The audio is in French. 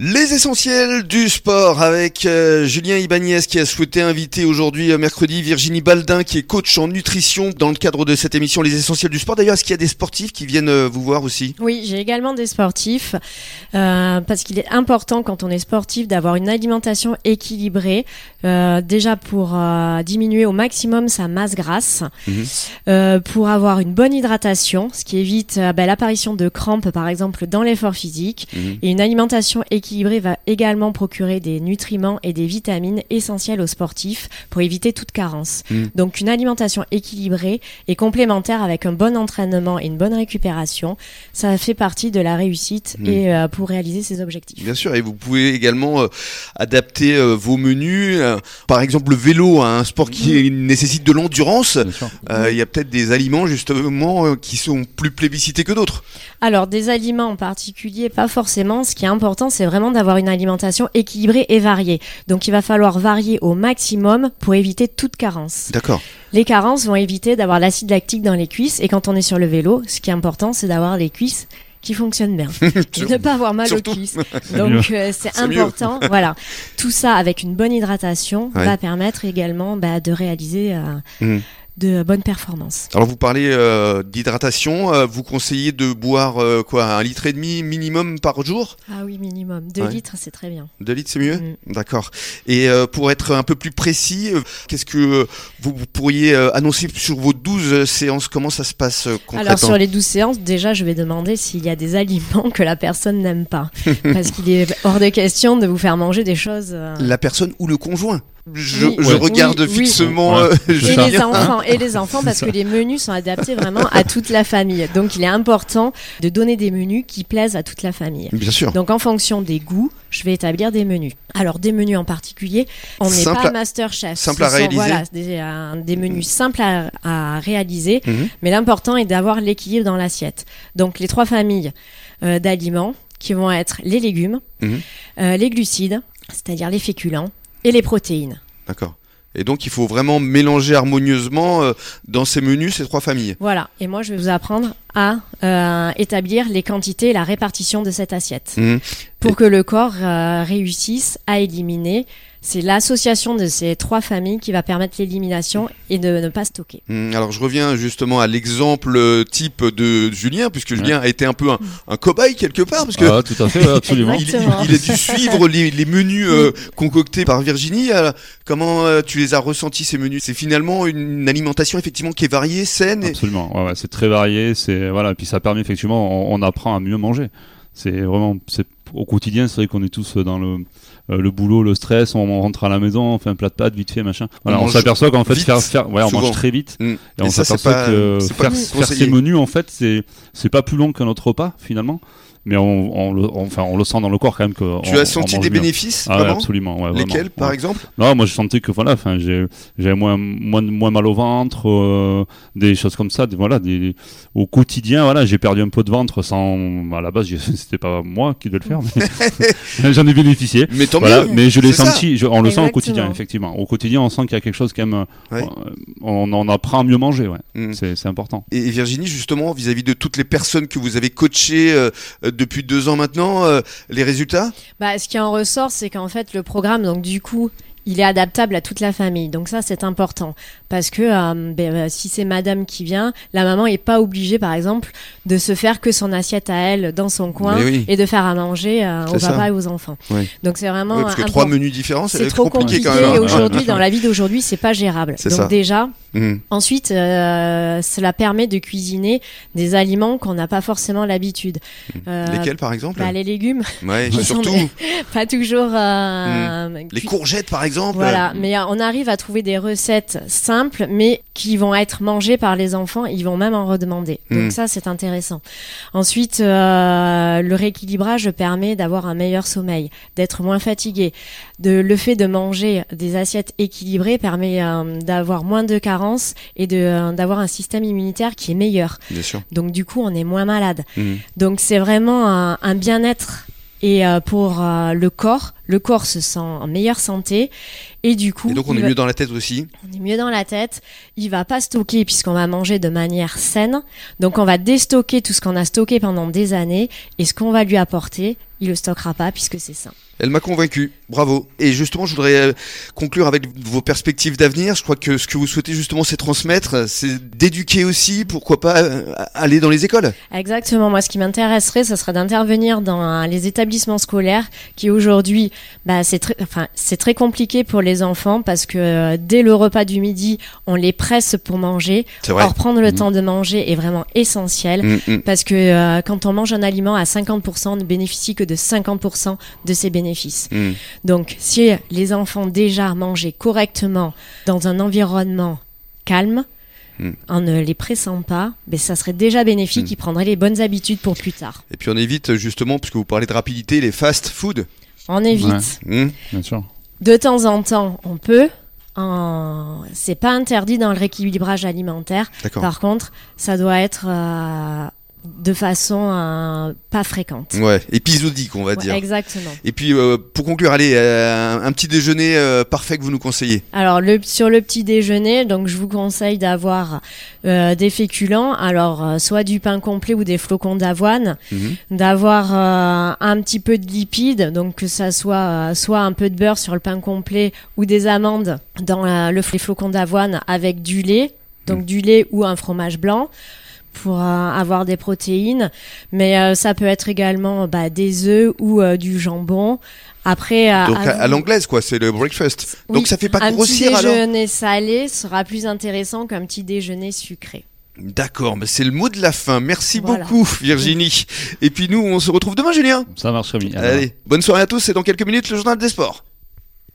Les essentiels du sport avec euh, Julien Ibanez qui a souhaité inviter aujourd'hui euh, mercredi Virginie Baldin qui est coach en nutrition dans le cadre de cette émission Les essentiels du sport. D'ailleurs, est-ce qu'il y a des sportifs qui viennent euh, vous voir aussi? Oui, j'ai également des sportifs parce qu'il est important quand on est sportif d'avoir une alimentation équilibrée déjà pour diminuer au maximum sa masse grasse, mhm. pour avoir une bonne hydratation, ce qui évite ben, l'apparition de crampes par exemple dans l'effort physique mhm. et une alimentation équilibrée équilibré va également procurer des nutriments et des vitamines essentiels aux sportifs pour éviter toute carence. Hmm. Donc une alimentation équilibrée et complémentaire avec un bon entraînement et une bonne récupération, ça fait partie de la réussite hmm. et euh, pour réaliser ses objectifs. Bien sûr, et vous pouvez également euh, adapter euh, vos menus. par exemple, le vélo, un sport qui hmm. nécessite de l'endurance. Il y a peut-être des aliments justement qui sont plus plébiscités que d'autres. Alors des aliments en particulier, pas forcément. Ce qui est important, c'est vraiment d'avoir une alimentation équilibrée et variée. Donc il va falloir varier au maximum pour éviter toute carence. D'accord. Les carences vont éviter d'avoir l'acide lactique dans les cuisses et quand on est sur le vélo, ce qui est important, c'est d'avoir les cuisses qui fonctionnent bien et ne pas avoir mal aux cuisses. Donc euh, c'est important. voilà, tout ça avec une bonne hydratation va permettre également bah, de réaliser euh, mmh de bonnes performances. Alors vous parlez euh, d'hydratation, euh, vous conseillez de boire euh, quoi un litre et demi minimum par jour? Ah oui minimum, deux litres c'est très bien. Deux litres c'est mieux, mm. d'accord. Et pour être un peu plus précis, qu'est-ce que vous, pourriez annoncer sur vos 12 séances? Comment ça se passe concrètement? Alors sur les 12 séances, déjà je vais demander s'il y a des aliments que la personne n'aime pas, parce qu'il est hors de question de vous faire manger des choses. La personne ou le conjoint? Je, regarde fixement euh, et les enfants et les enfants parce que les menus sont adaptés vraiment à toute la famille. Donc il est important de donner des menus qui plaisent à toute la famille. Bien sûr. Donc en fonction des goûts, je vais établir des menus. Alors des menus en particulier, on n'est pas master chef. Simple à réaliser. Voilà, des, menus simples à, réaliser, mhm. mais l'important est d'avoir l'équilibre dans l'assiette. Donc les trois familles euh, d'aliments qui vont être les légumes, mhm. euh, les glucides, c'est-à-dire les féculents, et les protéines. D'accord. Et donc il faut vraiment mélanger harmonieusement euh, dans ces menus ces trois familles. Voilà. Et moi je vais vous apprendre à euh, établir les quantités et la répartition de cette assiette mmh. pour que le corps euh, réussisse à éliminer c'est l'association de ces trois familles qui va permettre l'élimination et de ne pas stocker. Mmh, alors je reviens justement à l'exemple euh, type de Julien, puisque Julien a été un peu un, cobaye quelque part, parce que ah, tout à fait, absolument. il, a dû suivre les, menus euh, concoctés par Virginie. comment euh, tu les as ressentis ces menus? C'est finalement une alimentation effectivement qui est variée, saine. Absolument, ouais, c'est très varié, c'est voilà, puis ça permet effectivement, on, apprend à mieux manger. C'est vraiment, c'est au quotidien, c'est vrai qu'on est tous dans le euh, le boulot, le stress, on, rentre à la maison, on fait un plat de pâtes vite fait, machin. Voilà, on, s'aperçoit qu'en fait faire, faire, ouais, on mange très vite mm. et, on s'aperçoit que faire, faire ces menus en fait c'est c'est pas plus long qu'un autre repas finalement mais on, le, enfin, on le sent dans le corps quand même que. Tu as senti des bénéfices ah, Absolument. Ouais, Lesquels, par exemple Non, moi je sentais que voilà, enfin, j'avais moins, moins, moins mal au ventre, euh, des choses comme ça. Des, voilà, des, au quotidien, voilà, j'ai perdu un peu de ventre sans. À la base, c'était pas moi qui devais le faire, mais j'en ai bénéficié. Mais tant voilà, Mais je l'ai senti, on le sent au quotidien, effectivement. Au quotidien, on sent qu'il y a quelque chose quand même. On, on, apprend à mieux manger, ouais. Mm. C'est important. Et Virginie, justement, vis-à-vis de toutes les personnes que vous avez coachées euh, depuis deux ans maintenant, euh, les résultats? Bah, Ce qui en ressort, c'est qu'en fait, le programme, donc du coup, il est adaptable à toute la famille. Donc ça, c'est important. Parce que euh, ben, euh, si c'est madame qui vient, la maman est pas obligée, par exemple, de se faire que son assiette à elle dans son coin et de faire à manger euh, au papa et aux enfants. Donc c'est vraiment... parce que trois menus différents, c'est trop compliqué, quand même. aujourd'hui, dans la vie d'aujourd'hui, c'est pas gérable. Donc déjà, mmh. ensuite, cela permet de cuisiner des aliments qu'on n'a pas forcément l'habitude. Mmh. Lesquels, par exemple bah, Les légumes. Ouais, surtout. pas toujours... Mmh. Les courgettes, par exemple. Voilà, mais euh, on arrive à trouver des recettes simples, mais qui vont être mangées par les enfants. Ils vont même en redemander. Donc hmm. ça, c'est intéressant. Ensuite, euh, le rééquilibrage permet d'avoir un meilleur sommeil, d'être moins fatigué. De, le fait de manger des assiettes équilibrées permet euh, d'avoir moins de carences et de d'avoir un système immunitaire qui est meilleur. Bien sûr. Donc du coup, on est moins malade. Hmm. Donc c'est vraiment un bien-être et euh, pour euh, le corps, le corps se sent en meilleure santé Et du coup, Et donc on est va- mieux dans la tête aussi. on est mieux dans la tête. Il va pas stocker puisqu'on va manger de manière saine. Donc on va déstocker tout ce qu'on a stocké pendant des années et ce qu'on va lui apporter, il le stockera pas puisque c'est sain. Elle m'a convaincu, bravo. Et justement, je voudrais euh, conclure avec vos perspectives d'avenir. Je crois que ce que vous souhaitez justement, c'est transmettre, c'est d'éduquer aussi, pourquoi pas euh, aller dans les écoles. Exactement. Moi, ce qui m'intéresserait, ce serait d'intervenir dans euh, les établissements scolaires qui aujourd'hui, bah, c'est très, enfin, c'est très compliqué pour les enfants parce que euh, dès le repas du midi, on les presse pour manger. C'est vrai. Or, prendre le Mhm. temps de manger est vraiment essentiel. Mm, mm. Parce que euh, quand on mange un aliment à 50%, on ne bénéficie que de 50% de ses bénéfices. Donc, si les enfants déjà mangeaient correctement dans un environnement calme, Mm. en ne les pressant pas, ben, ça serait déjà bénéfique. Mm. Ils prendraient les bonnes habitudes pour plus tard. Et puis on évite justement, puisque vous parlez de rapidité, les fast food. On évite. Ouais. Mm. Bien sûr. De temps en temps, on peut. En... C'est pas interdit dans le rééquilibrage alimentaire. D'accord. Par contre, ça doit être euh, de façon euh, pas fréquente. Ouais, épisodique, on va Ouais, dire. exactement. Et puis euh, pour conclure, allez, euh, un, petit déjeuner parfait que vous nous conseillez. Alors le, sur le petit déjeuner, donc je vous conseille d'avoir des féculents, alors soit du pain complet ou des flocons d'avoine, Mhm. d'avoir un petit peu de lipides, donc que ça soit soit un peu de beurre sur le pain complet ou des amandes dans la- le, les flocons d'avoine avec du lait, donc Mhm. du lait ou un fromage blanc pour euh, avoir des protéines, mais euh, ça peut être également bah, des œufs ou euh, du jambon. Après, à- Donc à, à à vous- l'anglaise, quoi, c'est le breakfast. oui, Donc ça fait pas un grossir petit alors déjeuner salé sera plus intéressant qu'un petit déjeuner sucré. D'accord, mais c'est le mot de la fin. Merci Voilà. beaucoup, Virginie. Et puis nous, on se retrouve demain, Julien. Ça marche bien. Allez, bonne soirée à tous et dans quelques minutes, le journal des sports.